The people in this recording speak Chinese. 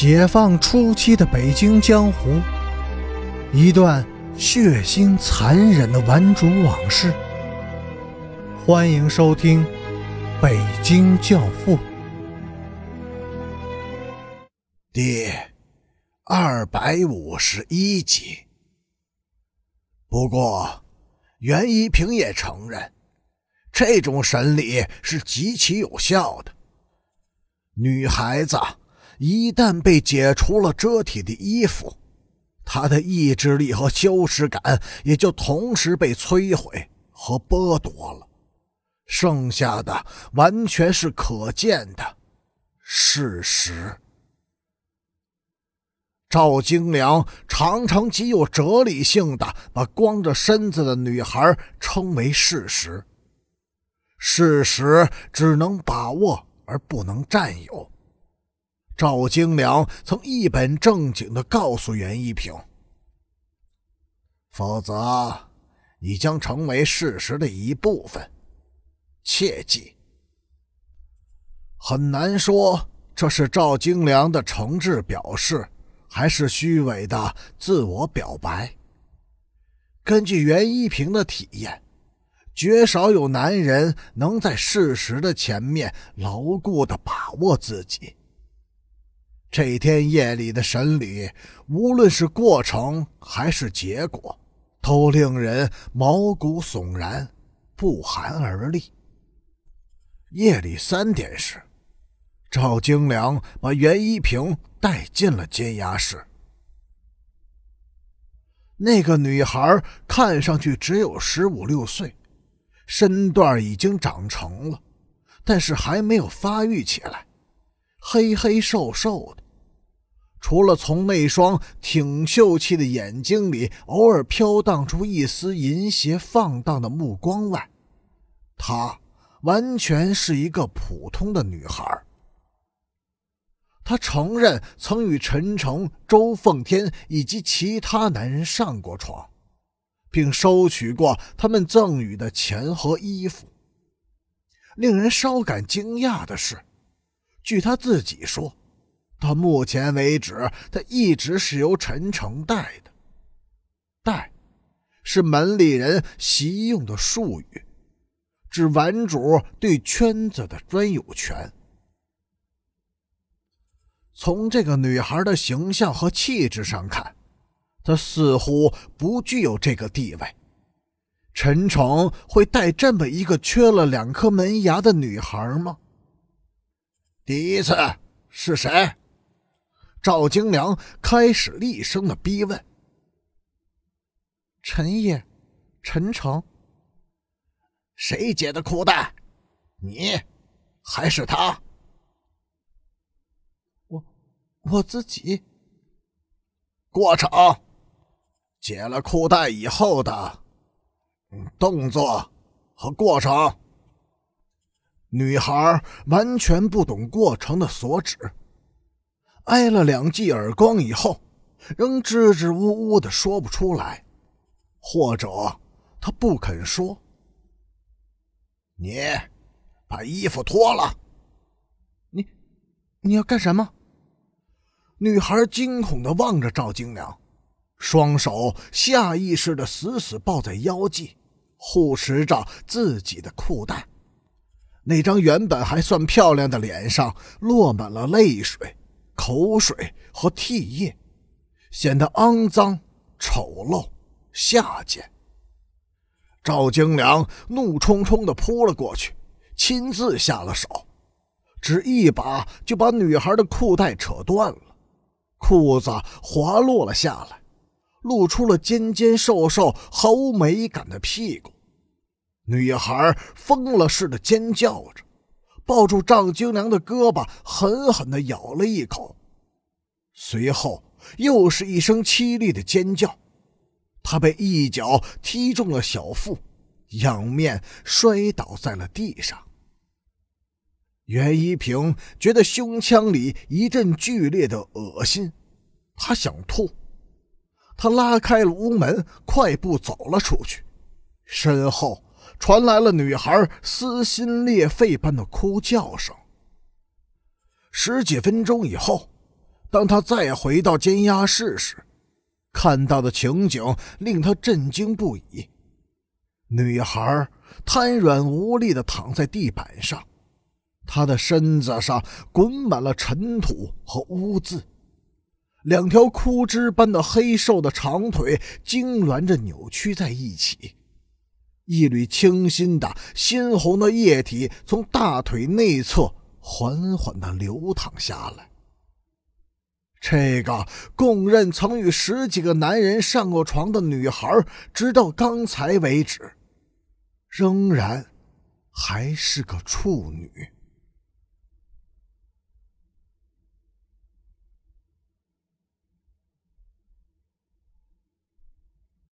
解放初期的北京江湖，一段血腥残忍的顽主往事。欢迎收听《北京教父》第二百五十一集。不过，袁一平也承认，这种审理是极其有效的。女孩子。一旦被解除了遮体的衣服，他的意志力和羞耻感也就同时被摧毁和剥夺了，剩下的完全是可见的事实。赵京良常常极有哲理性的把光着身子的女孩称为事实，事实只能把握而不能占有。赵京良曾一本正经的告诉袁一平：“否则，你将成为事实的一部分。切记。”很难说这是赵京良的诚挚表示，还是虚伪的自我表白。根据袁一平的体验，绝少有男人能在事实的前面牢固的把握自己。这天夜里的审理，无论是过程还是结果，都令人毛骨悚然，不寒而栗。夜里三点时，赵京良把袁一平带进了监押室。那个女孩看上去只有十五六岁，身段已经长成了，但是还没有发育起来。黑黑瘦瘦的，除了从那双挺秀气的眼睛里偶尔飘荡出一丝淫邪放荡的目光外，她完全是一个普通的女孩。她承认曾与陈诚、周凤天以及其他男人上过床，并收取过他们赠予的钱和衣服。令人稍感惊讶的是。据他自己说，到目前为止，他一直是由陈诚带的。带，是门里人习用的术语，指玩主对圈子的专有权。从这个女孩的形象和气质上看，她似乎不具有这个地位。陈诚会带这么一个缺了两颗门牙的女孩吗？第一次是谁？赵京良开始厉声的逼问。陈烨，陈诚。谁解的裤带？你，还是他？我，我自己。过程，解了裤带以后的，动作和过程。女孩完全不懂过程的所指，挨了两记耳光以后，仍支支吾吾的说不出来，或者她不肯说。你把衣服脱了。你你要干什么？女孩惊恐的望着赵金良，双手下意识的死死抱在腰际，护持着自己的裤带。那张原本还算漂亮的脸上落满了泪水、口水和涕液，显得肮脏、丑陋、下贱。赵京良怒冲冲地扑了过去，亲自下了手，只一把就把女孩的裤带扯断了，裤子滑落了下来，露出了尖尖瘦瘦、毫无美感的屁股。女孩疯了似的尖叫着，抱住赵京良的胳膊，狠狠地咬了一口。随后又是一声凄厉的尖叫，她被一脚踢中了小腹，仰面摔倒在了地上。袁一平觉得胸腔里一阵剧烈的恶心，他想吐，他拉开了屋门，快步走了出去，身后。传来了女孩撕心裂肺般的哭叫声。十几分钟以后，当他再回到监押室时，看到的情景令他震惊不已。女孩瘫软无力地躺在地板上，她的身子上滚满了尘土和污渍，两条枯枝般的黑瘦的长腿痉挛着扭曲在一起，一缕清新的鲜红的液体从大腿内侧缓缓地流淌下来。这个供认曾与十几个男人上过床的女孩，直到刚才为止。仍然还是个处女。